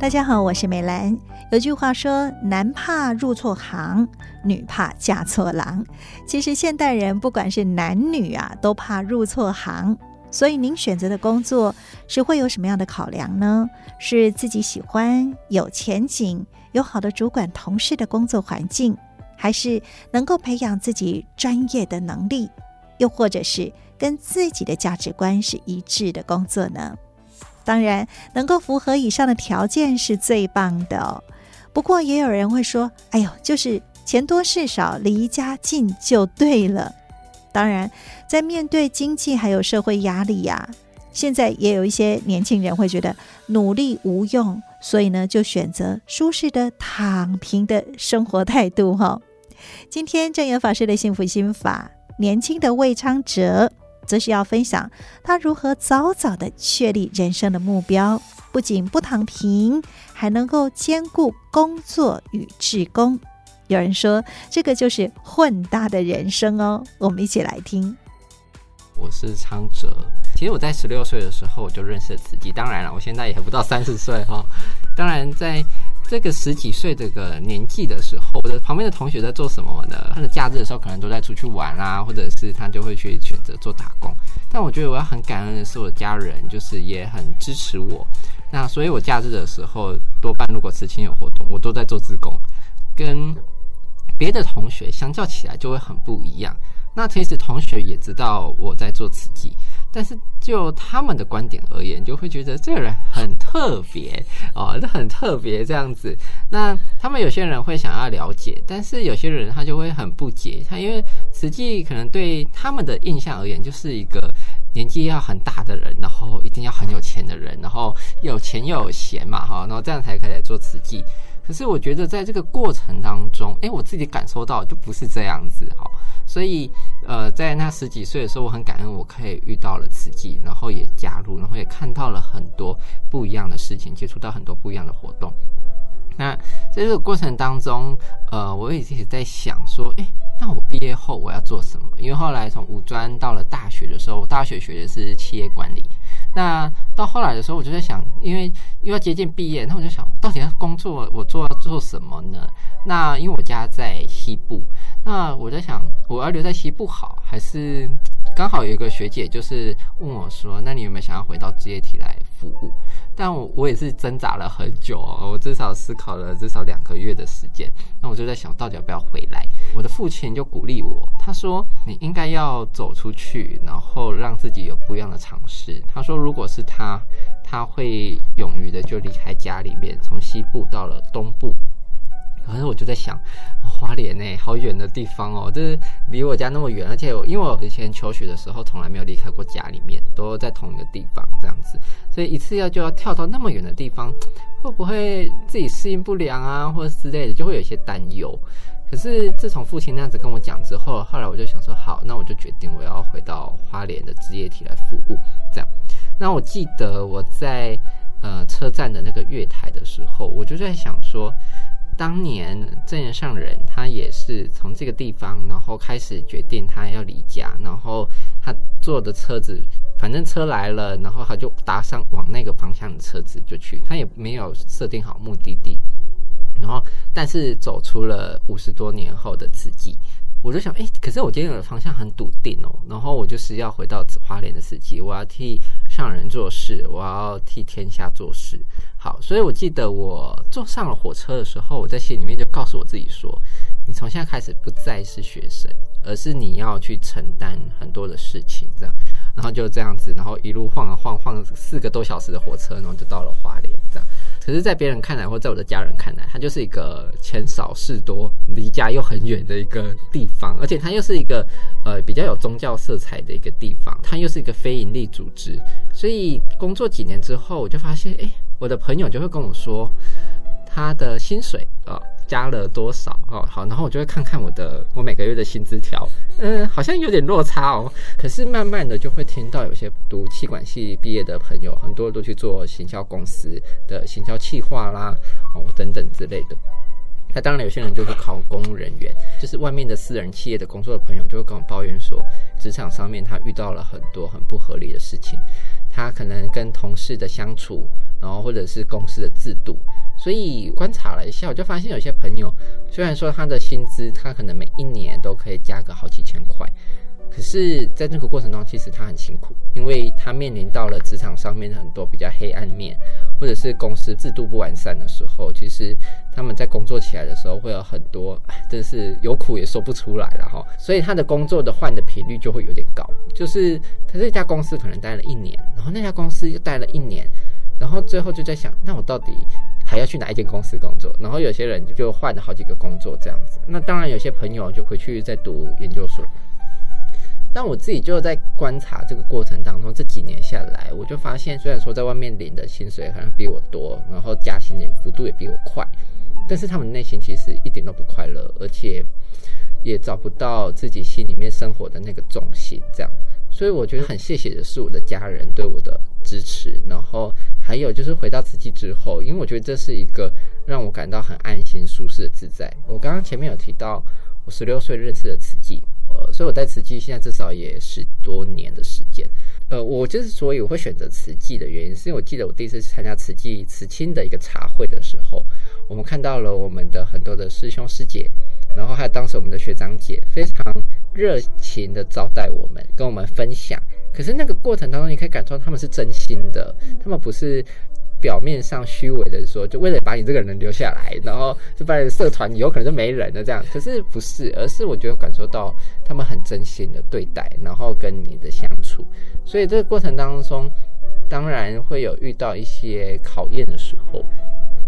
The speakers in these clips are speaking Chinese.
大家好，我是美兰。有句话说：“男怕入错行，女怕嫁错郎。”其实现代人不管是男女啊，都怕入错行。所以您选择的工作是会有什么样的考量呢？是自己喜欢、有前景、有好的主管同事的工作环境，还是能够培养自己专业的能力，又或者是跟自己的价值观是一致的工作呢？当然，能够符合以上的条件是最棒的哦。不过，也有人会说：“哎呦，就是钱多事少，离家近就对了。”当然，在面对经济还有社会压力呀，现在也有一些年轻人会觉得努力无用，所以呢，就选择舒适的躺平的生活态度哈。今天证严法师的幸福心法，年轻的魏昌哲则是要分享他如何早早的确立人生的目标，不仅不躺平，还能够兼顾工作与志工。有人说，这个就是混搭的人生哦。我们一起来听。我是昌哲，其实我在十六岁的时候我就认识了自己。当然了，我现在也还不到三十岁哈。当然，在这个十几岁这个年纪的时候，我的旁边的同学在做什么呢？他的假日的时候可能都在出去玩啊，或者是他就会去选择做打工。但我觉得我要很感恩的是，我的家人就是也很支持我。那所以，我假日的时候多半如果慈青有活动，我都在做自工，跟。别的同学相较起来就会很不一样。那其实同学也知道我在做慈济，但是就他们的观点而言，就会觉得这个人很特别哦，很特别这样子。那他们有些人会想要了解，但是有些人他就会很不解。他因为实际可能对他们的印象而言，就是一个年纪要很大的人，然后一定要很有钱的人，然后有钱又有闲嘛，哈，然后这样才可以来做慈济。可是我觉得在这个过程当中，诶，我自己感受到就不是这样子哈，所以呃，在那十几岁的时候，我很感恩我可以遇到了慈济，然后也加入，然后也看到了很多不一样的事情，接触到很多不一样的活动。那在这个过程当中，呃，我也一直在想说，诶，那我毕业后我要做什么？因为后来从五专到了大学的时候，我大学学的是企业管理。那到后来的时候，我就在想，因为又要接近毕业，那我就想，到底要工作，我做要做什么呢？那因为我家在西部，那我在想，我要留在西部好，还是刚好有一个学姐就是问我说，那你有没有想要回到职业体来服务？但我我也是挣扎了很久哦，我至少思考了至少两个月的时间。那我就在想，到底要不要回来？我的父亲就鼓励我，他说：“你应该要走出去，然后让自己有不一样的尝试。”他说：“如果是他，他会勇于的就离开家里面，从西部到了东部。”可是我就在想，花莲呢，好远的地方哦，就是离我家那么远，而且因为我以前求学的时候从来没有离开过家里面，都在同一个地方这样子，所以一次要就要跳到那么远的地方，会不会自己适应不良啊，或者之类的，就会有一些担忧。可是自从父亲那样子跟我讲之后，后来我就想说，好，那我就决定我要回到花莲的职业体来服务，这样。那我记得我在呃车站的那个月台的时候，我就在想说。当年证严上人，他也是从这个地方，然后开始决定他要离家，然后他坐的车子，反正车来了，然后他就搭上往那个方向的车子就去，他也没有设定好目的地，然后但是走出了五十多年后的自己。我就想，哎，可是我今天的方向很笃定哦，然后我就是要回到花莲的慈济，我要替上人做事，我要替天下做事。好，所以我记得我坐上了火车的时候，我在心里面就告诉我自己说，你从现在开始不再是学生，而是你要去承担很多的事情，这样。然后就这样子，然后一路晃啊晃，晃四个多小时的火车，然后就到了花莲，这样。可是，在别人看来，或在我的家人看来，它就是一个钱少事多、离家又很远的一个地方，而且它又是一个呃比较有宗教色彩的一个地方，它又是一个非营利组织。所以工作几年之后，我就发现，哎，我的朋友就会跟我说，他的薪水啊。加了多少哦？好，然后我就会看看我的我每个月的薪资条，嗯，好像有点落差哦。可是慢慢的就会听到有些读气管系毕业的朋友，很多都去做行销公司的行销企划啦，哦等等之类的。那当然有些人就是考公务人员，就是外面的私人企业的工作的朋友，就会跟我抱怨说，职场上面他遇到了很多很不合理的事情，他可能跟同事的相处。然后或者是公司的制度。所以观察了一下，我就发现有些朋友虽然说他的薪资，他可能每一年都可以加个好几千块。可是，在这个过程中，其实他很辛苦，因为他面临到了职场上面很多比较黑暗面，或者是公司制度不完善的时候，其实他们在工作起来的时候会有很多，真是有苦也说不出来了哈。所以他的工作的换的频率就会有点高，就是他这家公司可能待了一年，然后那家公司又待了一年，然后最后就在想，那我到底还要去哪一间公司工作？然后有些人就换了好几个工作这样子。那当然，有些朋友就回去再读研究所。但我自己就在观察这个过程当中，这几年下来，我就发现，虽然说在外面领的薪水好像比我多，然后加薪的幅度也比我快，但是他们内心其实一点都不快乐，而且也找不到自己心里面生活的那个重心。这样，所以我觉得很谢谢的是我的家人对我的支持，然后还有就是回到慈济之后，因为我觉得这是一个让我感到很安心、舒适的自在。我刚刚前面有提到，我十六岁认识的慈济。呃，所以我在慈济现在至少也十多年的时间。呃，我之所以我会选择慈济的原因，是因为我记得我第一次参加慈济慈青的一个茶会的时候，我们看到了我们的很多的师兄师姐，然后还有当时我们的学长姐非常热情的招待我们，跟我们分享。可是那个过程当中，你可以感受到他们是真心的，他们不是。表面上虚伪的说，就为了把你这个人留下来，然后就把你的社团有可能就没人了这样。可是不是，而是我觉得感受到他们很真心的对待，然后跟你的相处。所以这个过程当中，当然会有遇到一些考验的时候。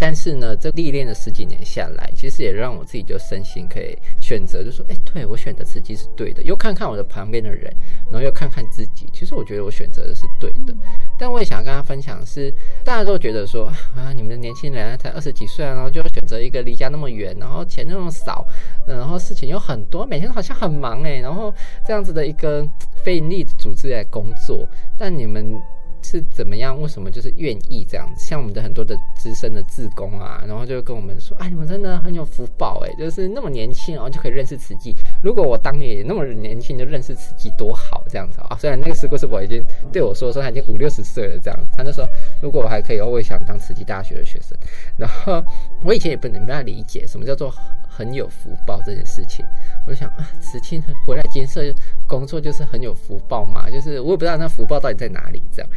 但是呢，这历练了十几年下来，其实也让我自己就身心可以选择，就说，哎，对，我选择慈济是对的。又看看我的旁边的人，然后又看看自己，其实我觉得我选择的是对的。但我也想要跟他分享是，大家都觉得说啊，你们的年轻人才二十几岁，然后就要选择一个离家那么远，然后钱那么少，然后事情又很多，每天好像很忙哎，然后这样子的一个非盈利组织来工作，但你们。是怎么样？为什么就是愿意这样子？像我们的很多的资深的志工啊，然后就跟我们说：“哎，你们真的很有福报哎，就是那么年轻，然后就可以认识慈济。如果我当年也那么年轻就认识慈济，多好这样子啊！虽然那个师姑师伯已经对我说说他已经五六十岁了这样，他就说如果我还可以，我也想当慈济大学的学生。然后我以前也不能不太理解什么叫做很有福报这件事情。我就想啊，慈青回来建设工作就是很有福报嘛，就是我也不知道那福报到底在哪里这样。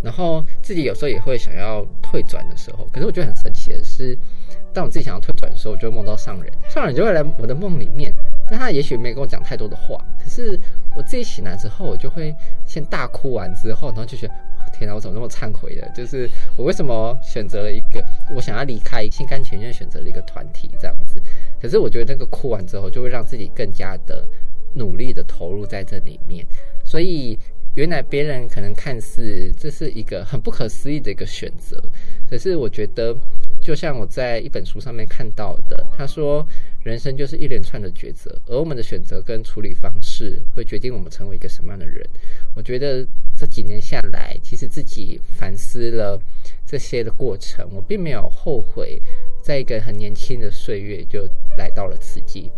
然后自己有时候也会想要退转的时候，可是我觉得很神奇的是，当我自己想要退转的时候，我就会梦到上人，上人就会来我的梦里面，但他也许没跟我讲太多的话，可是我自己醒来之后，我就会先大哭完之后，然后就觉得天哪，我怎么那么忏悔的？就是我为什么选择了一个我想要离开，心甘情愿选择了一个团体这样子。可是我觉得那个哭完之后，就会让自己更加的努力的投入在这里面。所以原来别人可能看似这是一个很不可思议的一个选择，可是我觉得，就像我在一本书上面看到的，他说人生就是一连串的抉择，而我们的选择跟处理方式会决定我们成为一个什么样的人。我觉得这几年下来，其实自己反思了这些的过程，我并没有后悔。在一个很年轻的岁月，就来到了慈济，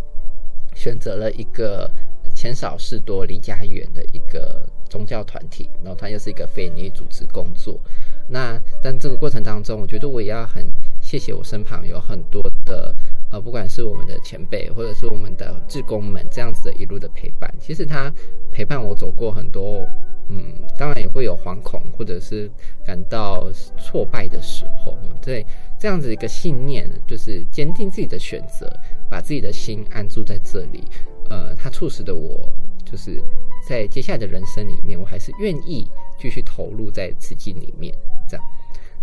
选择了一个钱少事多、离家远的一个宗教团体，然后它又是一个非营利组织工作。那但这个过程当中，我觉得我也要很谢谢我身旁有很多的呃，不管是我们的前辈，或者是我们的志工们，这样子的一路的陪伴。其实他陪伴我走过很多，嗯，当然也会有惶恐，或者是感到挫败的时候，对。这样子一个信念，就是坚定自己的选择，把自己的心安住在这里。呃，它促使的我，就是在接下来的人生里面，我还是愿意继续投入在慈济里面。这样，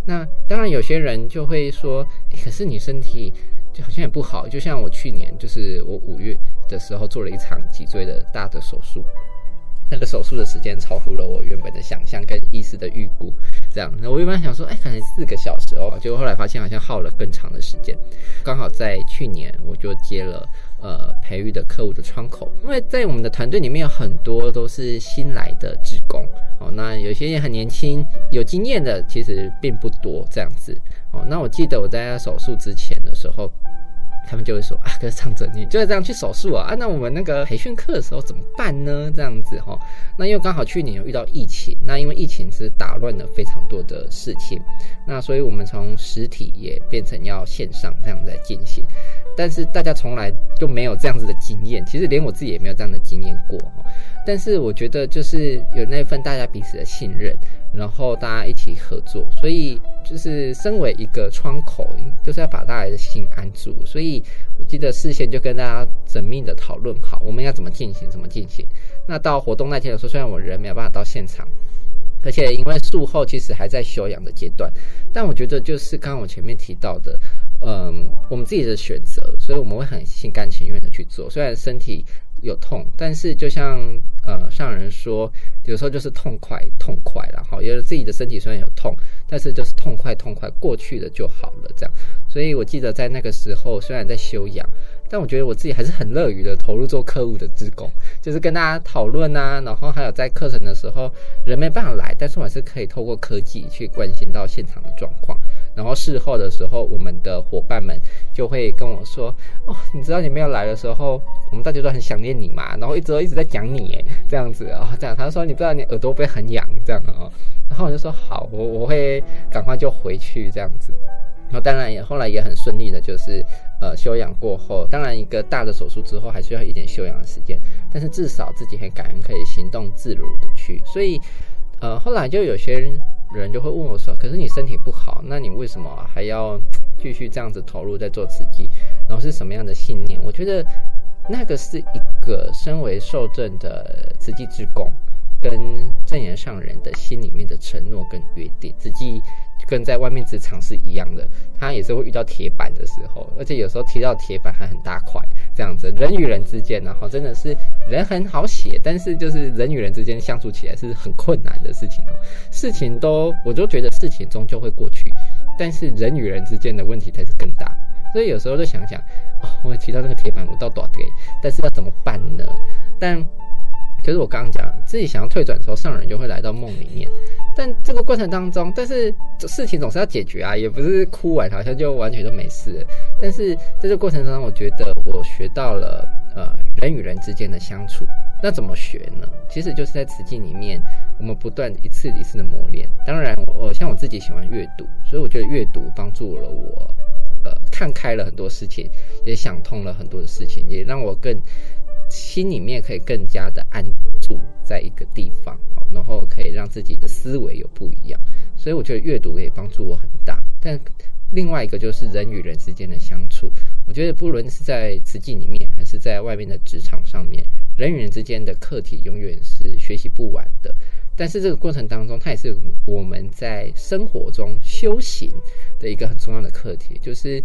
那当然有些人就会说，欸，可是你身体就好像也不好。就像我去年，就是我五月的时候做了一场脊椎的大的手术。那个手术的时间超乎了我原本的想象跟医师的预估，这样，那我原本想说，哎，可能四个小时哦，结果后来发现好像耗了更长的时间。刚好在去年，我就接了呃培育的客户的窗口，因为在我们的团队里面有很多都是新来的职工哦，那有些也很年轻，有经验的其实并不多这样子哦。那我记得我在他手术之前的时候。他们就会说啊，可是昌哲，你就是这样去手术啊？啊，那我们那个培训课的时候怎么办呢？这样子哈，那因为刚好去年有遇到疫情，那因为疫情是打乱了非常多的事情，那所以我们从实体也变成要线上这样在进行，但是大家从来就没有这样子的经验，其实连我自己也没有这样的经验过。但是我觉得就是有那份大家彼此的信任，然后大家一起合作，所以就是身为一个窗口，就是要把大家的心安住。所以我记得事先就跟大家缜密的讨论好，我们要怎么进行，怎么进行。那到活动那天的时候，虽然我人没有办法到现场，而且因为术后其实还在休养的阶段，但我觉得就是刚刚我前面提到的，嗯，我们自己的选择，所以我们会很心甘情愿的去做，虽然身体有痛，但是就像。呃，上人说，有时候就是痛快，痛快了哈。因为自己的身体虽然有痛，但是就是痛快，痛快过去了就好了，这样。所以我记得在那个时候，虽然在休养，但我觉得我自己还是很乐于的投入做客务的志工，就是跟大家讨论啊，然后还有在课程的时候，人没办法来，但是我还是可以透过科技去关心到现场的状况。然后事后的时候，我们的伙伴们就会跟我说：“哦，你知道你没有来的时候，我们大家都很想念你嘛。”然后一直都一直在讲你，哎，这样子啊，哦，这样。他说：“你不知道你耳朵会很痒？”这样哦，然后我就说：“好，我我会赶快就回去这样子。”然后当然也后来也很顺利的，就是呃休养过后，当然一个大的手术之后还需要一点休养的时间，但是至少自己很感恩可以行动自如的去。所以呃后来就有些人人。就会问我说：“可是你身体不好，那你为什么还要继续这样子投入在做慈济？然后是什么样的信念？”我觉得那个是一个身为受证的慈济之工跟正言上人的心里面的承诺跟约定。慈济。跟在外面职场是一样的，他也是会遇到铁板的时候，而且有时候踢到铁板还很大块，这样子。人与人之间，然后真的是人很好写，但是就是人与人之间相处起来是很困难的事情哦。事情都，我就觉得事情终究会过去，但是人与人之间的问题才是更大。所以有时候就想想，哦，我提到那个铁板，我到多给？但是要怎么办呢？但就是我刚刚讲，自己想要退转的时候，上人就会来到梦里面。但这个过程当中，但是事情总是要解决啊，也不是哭完好像就完全就没事。但是在这个过程当中，我觉得我学到了呃人与人之间的相处。那怎么学呢？其实就是在慈济里面，我们不断一次一次的磨练。当然我，我像我自己喜欢阅读，所以我觉得阅读帮助了我，呃，看开了很多事情，也想通了很多的事情，也让我更。心里面可以更加的安住在一个地方，然后可以让自己的思维有不一样，所以我觉得阅读也帮助我很大。但另外一个就是人与人之间的相处，我觉得不论是在慈济里面，还是在外面的职场上面，人与人之间的课题永远是学习不完的。但是这个过程当中，它也是我们在生活中修行的一个很重要的课题，就是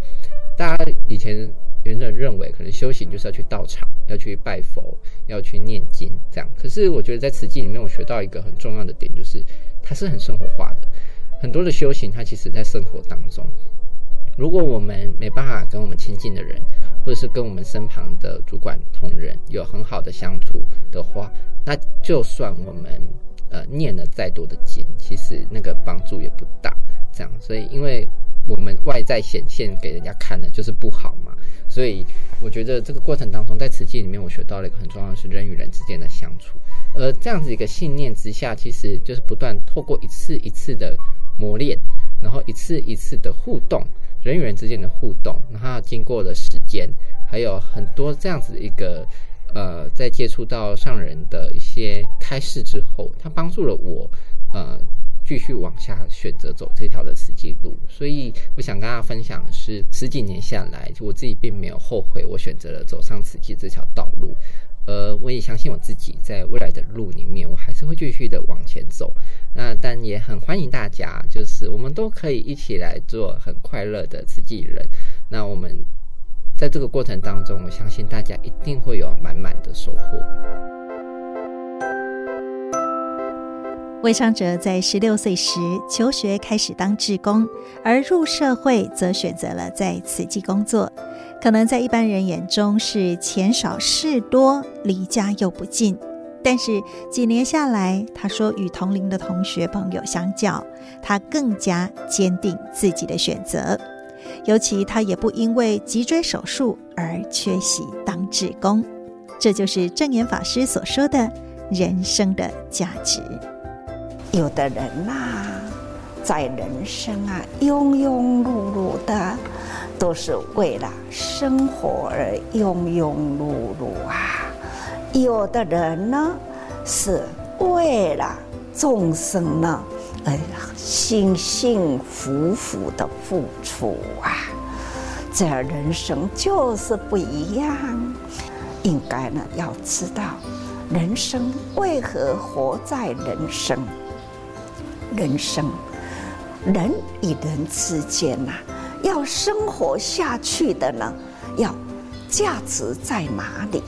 大家以前。有人认为，可能修行就是要去道场，要去拜佛，要去念经，这样。可是我觉得在慈济里面，我学到一个很重要的点，就是它是很生活化的。很多的修行，它其实在生活当中。如果我们没办法跟我们亲近的人，或者是跟我们身旁的主管同仁有很好的相处的话，那就算我们呃念了再多的经，其实那个帮助也不大。这样，所以因为我们外在显现给人家看的就是不好嘛。所以我觉得这个过程当中，在慈济里面，我学到了一个很重要的是人与人之间的相处。而这样子一个信念之下，其实就是不断透过一次一次的磨练，然后一次一次的互动，人与人之间的互动，然后经过了时间，还有很多这样子一个呃，在接触到上人的一些开示之后，他帮助了我呃。继续往下选择走这条的慈济路，所以我想跟大家分享的是，十几年下来，我自己并没有后悔，我选择了走上慈济这条道路。呃，我也相信我自己在未来的路里面，我还是会继续的往前走。那但也很欢迎大家，就是我们都可以一起来做很快乐的慈济人。那我们在这个过程当中，我相信大家一定会有满满的收获。魏昌哲在十六岁时求学，开始当志工，而入社会则选择了在慈济工作。可能在一般人眼中是钱少事多，离家又不近。但是几年下来，他说与同龄的同学朋友相较，他更加坚定自己的选择。尤其他也不因为脊椎手术而缺席当志工。这就是证严法师所说的人生的价值。有的人呐、在人生啊，庸庸碌碌的，都是为了生活而庸庸碌碌啊；有的人呢，是为了众生呢，而幸幸福福的付出啊。这人生就是不一样。应该呢，要知道人生为何活在人生。人生，人与人之间呐、要生活下去的呢，要价值在哪里？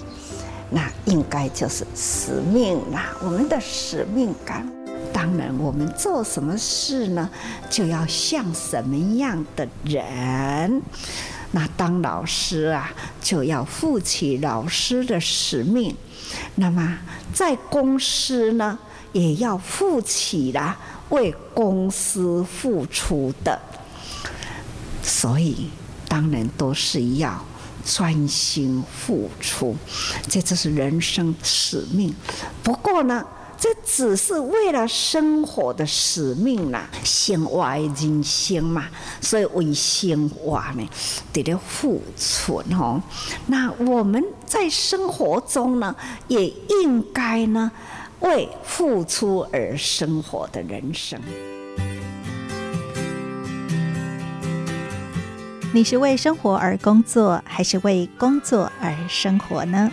那应该就是使命啦，我们的使命感。当然，我们做什么事呢，就要像什么样的人。那当老师啊，就要负起老师的使命。那么在公司呢，也要负起啦。为公司付出的，所以当然都是要专心付出，这就是人生使命。不过呢，这只是为了生活的使命啦，生活的人生嘛，所以为生活呢得了付出哦。那我们在生活中呢，也应该呢。为付出而生活的人生，你是为生活而工作，还是为工作而生活呢？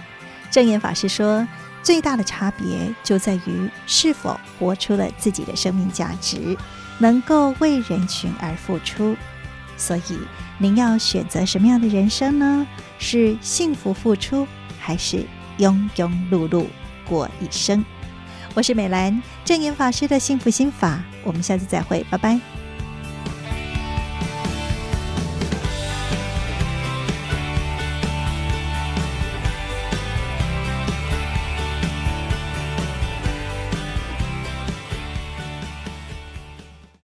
证严法师说，最大的差别就在于是否活出了自己的生命价值，能够为人群而付出。所以，您要选择什么样的人生呢？是幸福付出，还是庸庸碌碌过一生？我是美兰，正言法师的幸福心法，我们下次再会，拜拜。